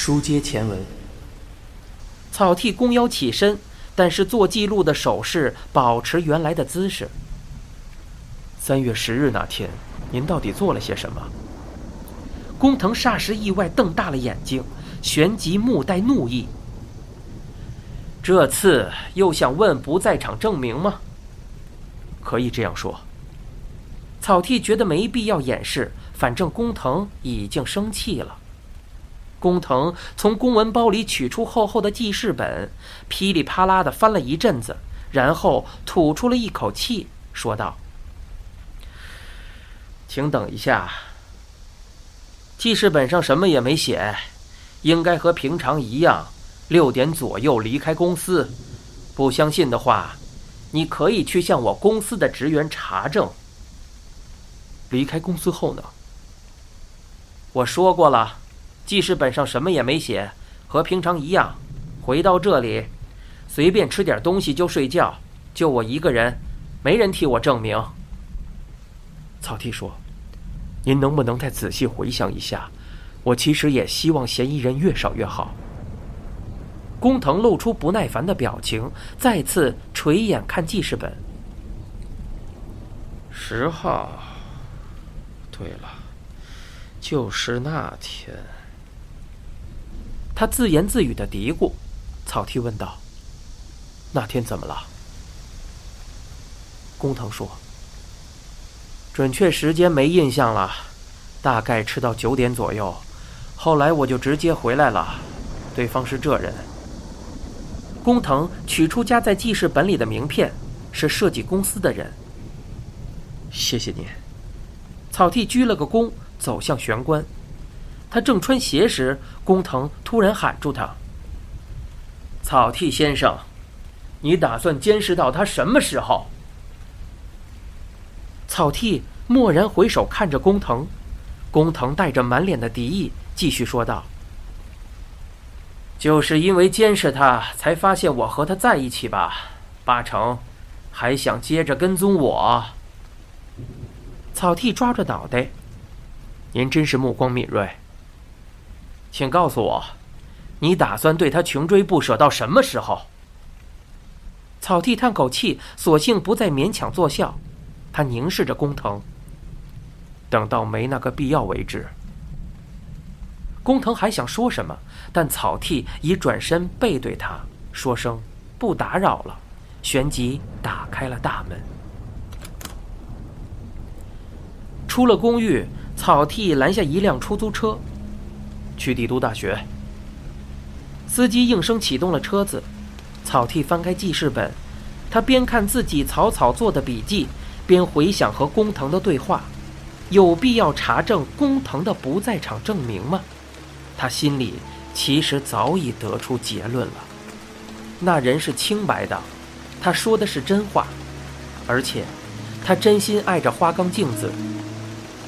书接前文，草剃弓腰起身，但是做记录的手势保持原来的姿势。三月十日那天，您到底做了些什么？工藤霎时意外瞪大了眼睛，旋即目带怒意。这次又想问不在场证明吗？可以这样说。草剃觉得没必要掩饰，反正工藤已经生气了。工藤从公文包里取出厚厚的记事本，噼里啪啦的翻了一阵子，然后吐出了一口气，说道：“请等一下。记事本上什么也没写，应该和平常一样，六点左右离开公司。不相信的话，你可以去向我公司的职员查证。离开公司后呢？我说过了。”记事本上什么也没写，和平常一样，回到这里，随便吃点东西就睡觉，就我一个人，没人替我证明。草剃说：“您能不能再仔细回想一下？我其实也希望嫌疑人越少越好。”工藤露出不耐烦的表情，再次垂眼看记事本。十号，对了，就是那天。他自言自语的嘀咕，草剃问道：“那天怎么了？”工藤说：“准确时间没印象了，大概吃到九点左右。后来我就直接回来了。对方是这人。”工藤取出夹在记事本里的名片，是设计公司的人。谢谢您。草剃鞠了个躬，走向玄关。他正穿鞋时，工藤突然喊住他：“草剃先生，你打算监视到他什么时候？”草剃蓦然回首看着工藤，工藤带着满脸的敌意，继续说道：“就是因为监视他，才发现我和他在一起吧？八成还想接着跟踪我。”草剃抓着脑袋：“您真是目光敏锐。”请告诉我，你打算对他穷追不舍到什么时候？草剃叹口气，索性不再勉强作笑。他凝视着工藤，等到没那个必要为止。工藤还想说什么，但草剃已转身背对他，说声“不打扰了”，旋即打开了大门。出了公寓，草剃拦下一辆出租车。去帝都大学。司机应声启动了车子，草剃翻开记事本，他边看自己草草做的笔记，边回想和工藤的对话。有必要查证工藤的不在场证明吗？他心里其实早已得出结论了：那人是清白的，他说的是真话，而且他真心爱着花冈镜子，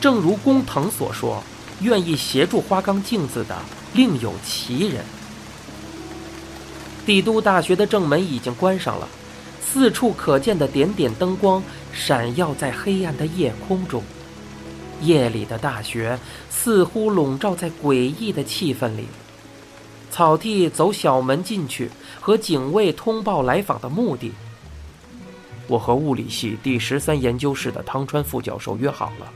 正如工藤所说。愿意协助花冈镜子的另有其人。帝都大学的正门已经关上了，四处可见的点点灯光闪耀在黑暗的夜空中。夜里的大学似乎笼罩在诡异的气氛里。草地走小门进去，和警卫通报来访的目的。我和物理系第十三研究室的汤川副教授约好了。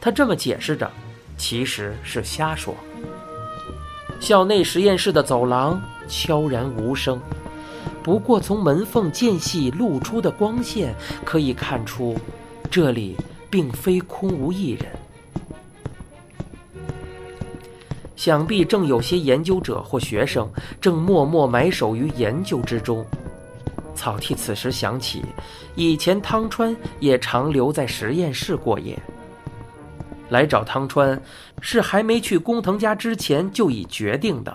他这么解释着。其实是瞎说。校内实验室的走廊悄然无声，不过从门缝间隙露出的光线可以看出，这里并非空无一人。想必正有些研究者或学生正默默埋首于研究之中。草剃此时想起，以前汤川也常留在实验室过夜。来找汤川，是还没去工藤家之前就已决定的。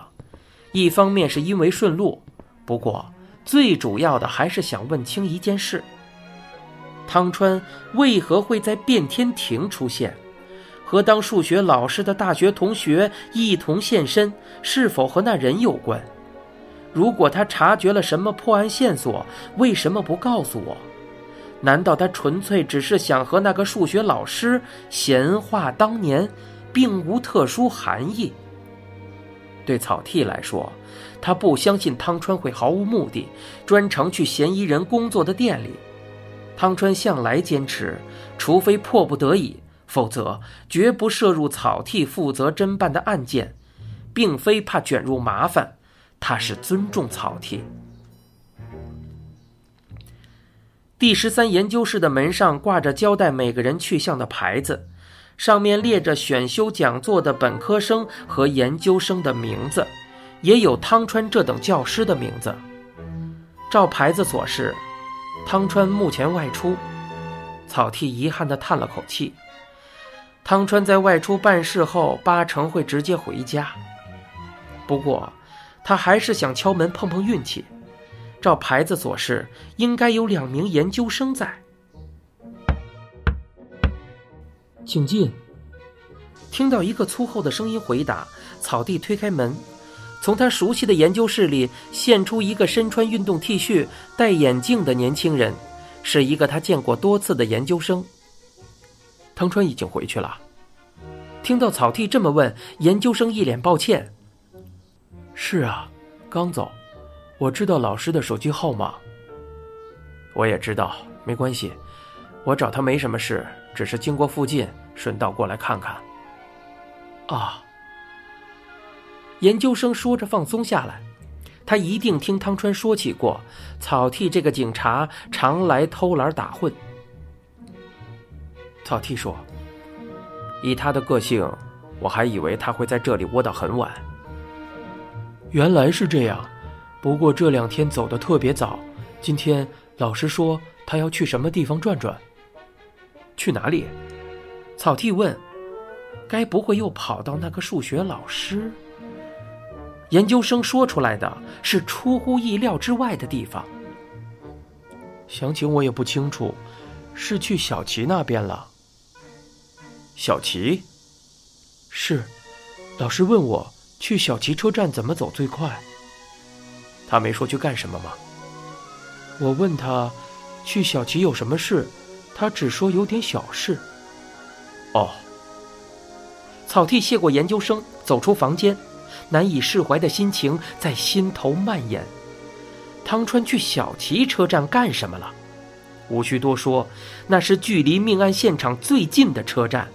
一方面是因为顺路，不过最主要的还是想问清一件事：汤川为何会在变天庭出现？和当数学老师的大学同学一同现身，是否和那人有关？如果他察觉了什么破案线索，为什么不告诉我？难道他纯粹只是想和那个数学老师闲话当年，并无特殊含义？对草剃来说，他不相信汤川会毫无目的专程去嫌疑人工作的店里。汤川向来坚持，除非迫不得已，否则绝不涉入草剃负责侦办的案件，并非怕卷入麻烦，他是尊重草剃。第十三研究室的门上挂着交代每个人去向的牌子，上面列着选修讲座的本科生和研究生的名字，也有汤川这等教师的名字。照牌子所示，汤川目前外出。草剃遗憾地叹了口气。汤川在外出办事后，八成会直接回家。不过，他还是想敲门碰碰运气。照牌子所示，应该有两名研究生在。请进。听到一个粗厚的声音回答，草地推开门，从他熟悉的研究室里现出一个身穿运动 T 恤、戴眼镜的年轻人，是一个他见过多次的研究生。汤川已经回去了。听到草地这么问，研究生一脸抱歉：“是啊，刚走。”我知道老师的手机号码。我也知道，没关系，我找他没什么事，只是经过附近，顺道过来看看。啊！研究生说着放松下来，他一定听汤川说起过，草剃这个警察常来偷懒打混。草剃说：“以他的个性，我还以为他会在这里窝到很晚。原来是这样。”不过这两天走的特别早，今天老师说他要去什么地方转转。去哪里？草剃问。该不会又跑到那个数学老师？研究生说出来的是出乎意料之外的地方。详情我也不清楚，是去小齐那边了。小齐？是。老师问我去小齐车站怎么走最快。他没说去干什么吗？我问他，去小齐有什么事？他只说有点小事。哦。草剃谢过研究生，走出房间，难以释怀的心情在心头蔓延。汤川去小齐车站干什么了？无需多说，那是距离命案现场最近的车站。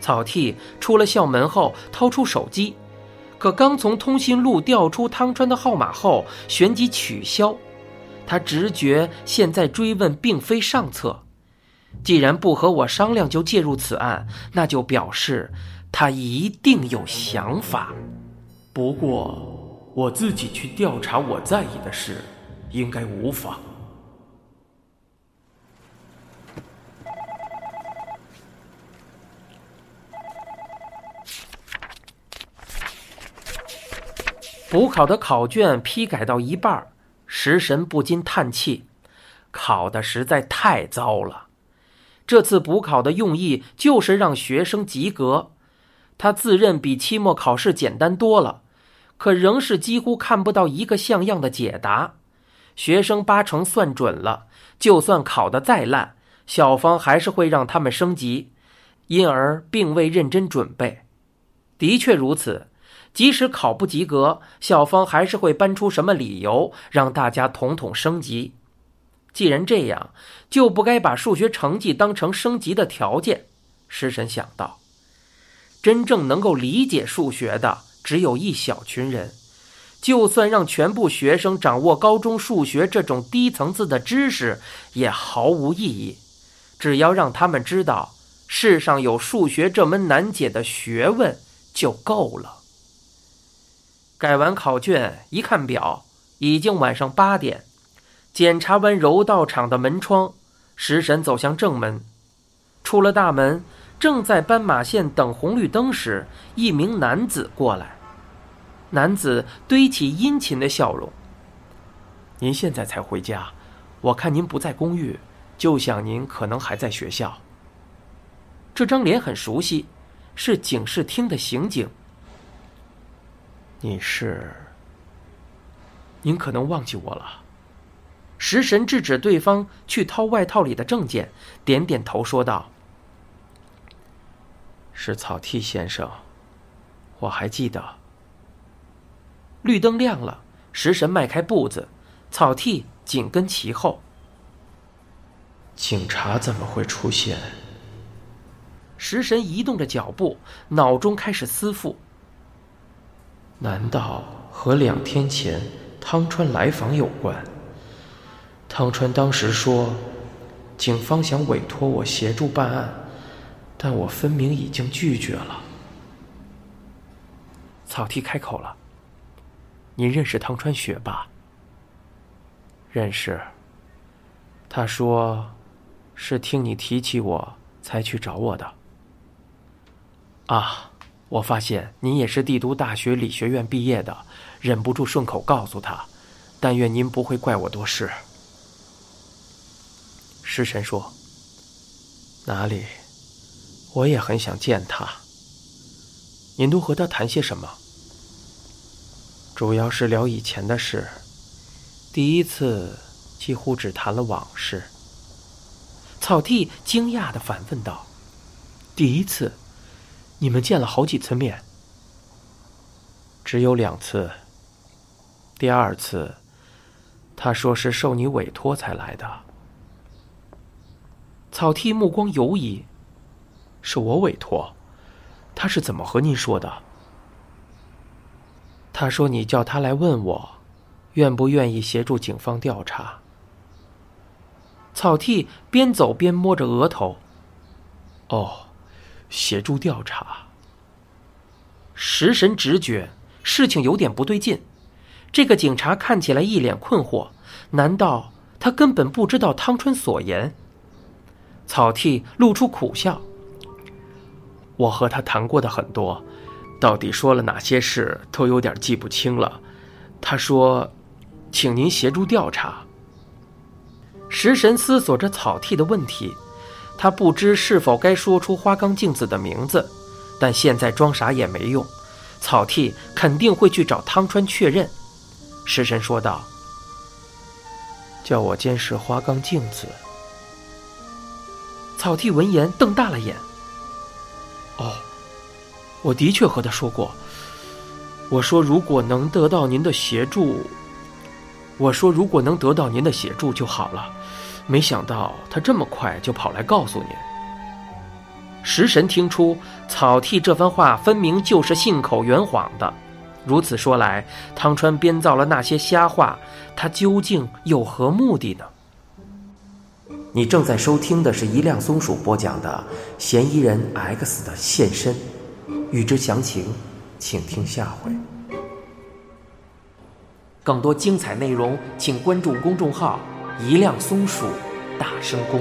草剃出了校门后，掏出手机。可刚从通讯录调出汤川的号码后，旋即取消。他直觉现在追问并非上策。既然不和我商量就介入此案，那就表示他一定有想法。不过我自己去调查我在意的事，应该无妨。补考的考卷批改到一半，食神不禁叹气：“考的实在太糟了。”这次补考的用意就是让学生及格。他自认比期末考试简单多了，可仍是几乎看不到一个像样的解答。学生八成算准了，就算考得再烂，校方还是会让他们升级，因而并未认真准备。的确如此。即使考不及格，校方还是会搬出什么理由让大家统统升级。既然这样，就不该把数学成绩当成升级的条件。石神想到，真正能够理解数学的只有一小群人，就算让全部学生掌握高中数学这种低层次的知识，也毫无意义。只要让他们知道世上有数学这门难解的学问，就够了。改完考卷，一看表，已经晚上八点。检查完柔道场的门窗，食神走向正门。出了大门，正在斑马线等红绿灯时，一名男子过来。男子堆起殷勤的笑容：“您现在才回家，我看您不在公寓，就想您可能还在学校。”这张脸很熟悉，是警视厅的刑警。你是？您可能忘记我了。食神制止对方去掏外套里的证件，点点头说道：“是草剃先生，我还记得，绿灯亮了，食神迈开步子，草剃紧跟其后。警察怎么会出现？食神移动着脚步，脑中开始思妇。难道和两天前汤川来访有关？汤川当时说，警方想委托我协助办案，但我分明已经拒绝了。草剃开口了：“您认识汤川雪吧？”“认识。”他说：“是听你提起我才去找我的。”啊，我发现您也是帝都大学理学院毕业的，忍不住顺口告诉他。但愿您不会怪我多事。食神说：“哪里？我也很想见他。您都和他谈些什么？”主要是聊以前的事，第一次几乎只谈了往事。草剃惊讶的反问道：“第一次，你们见了好几次面？”“只有两次。第二次，他说是受你委托才来的。”草剃目光游移：“是我委托？他是怎么和您说的？”他说：“你叫他来问我，愿不愿意协助警方调查。”草剃边走边摸着额头。“哦，协助调查。”食神直觉事情有点不对劲。这个警察看起来一脸困惑，难道他根本不知道汤川所言？草剃露出苦笑：“我和他谈过的很多。”到底说了哪些事，都有点记不清了。他说：“请您协助调查。”食神思索着草剃的问题，他不知是否该说出花冈镜子的名字，但现在装傻也没用。草剃肯定会去找汤川确认。食神说道：“叫我监视花冈镜子。”草剃闻言瞪大了眼：“哦。”我的确和他说过，我说如果能得到您的协助，我说如果能得到您的协助就好了。没想到他这么快就跑来告诉你。食神听出草剃这番话分明就是信口圆谎的，如此说来，汤川编造了那些瞎话，他究竟有何目的呢？你正在收听的是一辆松鼠播讲的《嫌疑人 X 的现身》。欲知详情，请听下回。更多精彩内容，请关注公众号“一辆松鼠大声公”。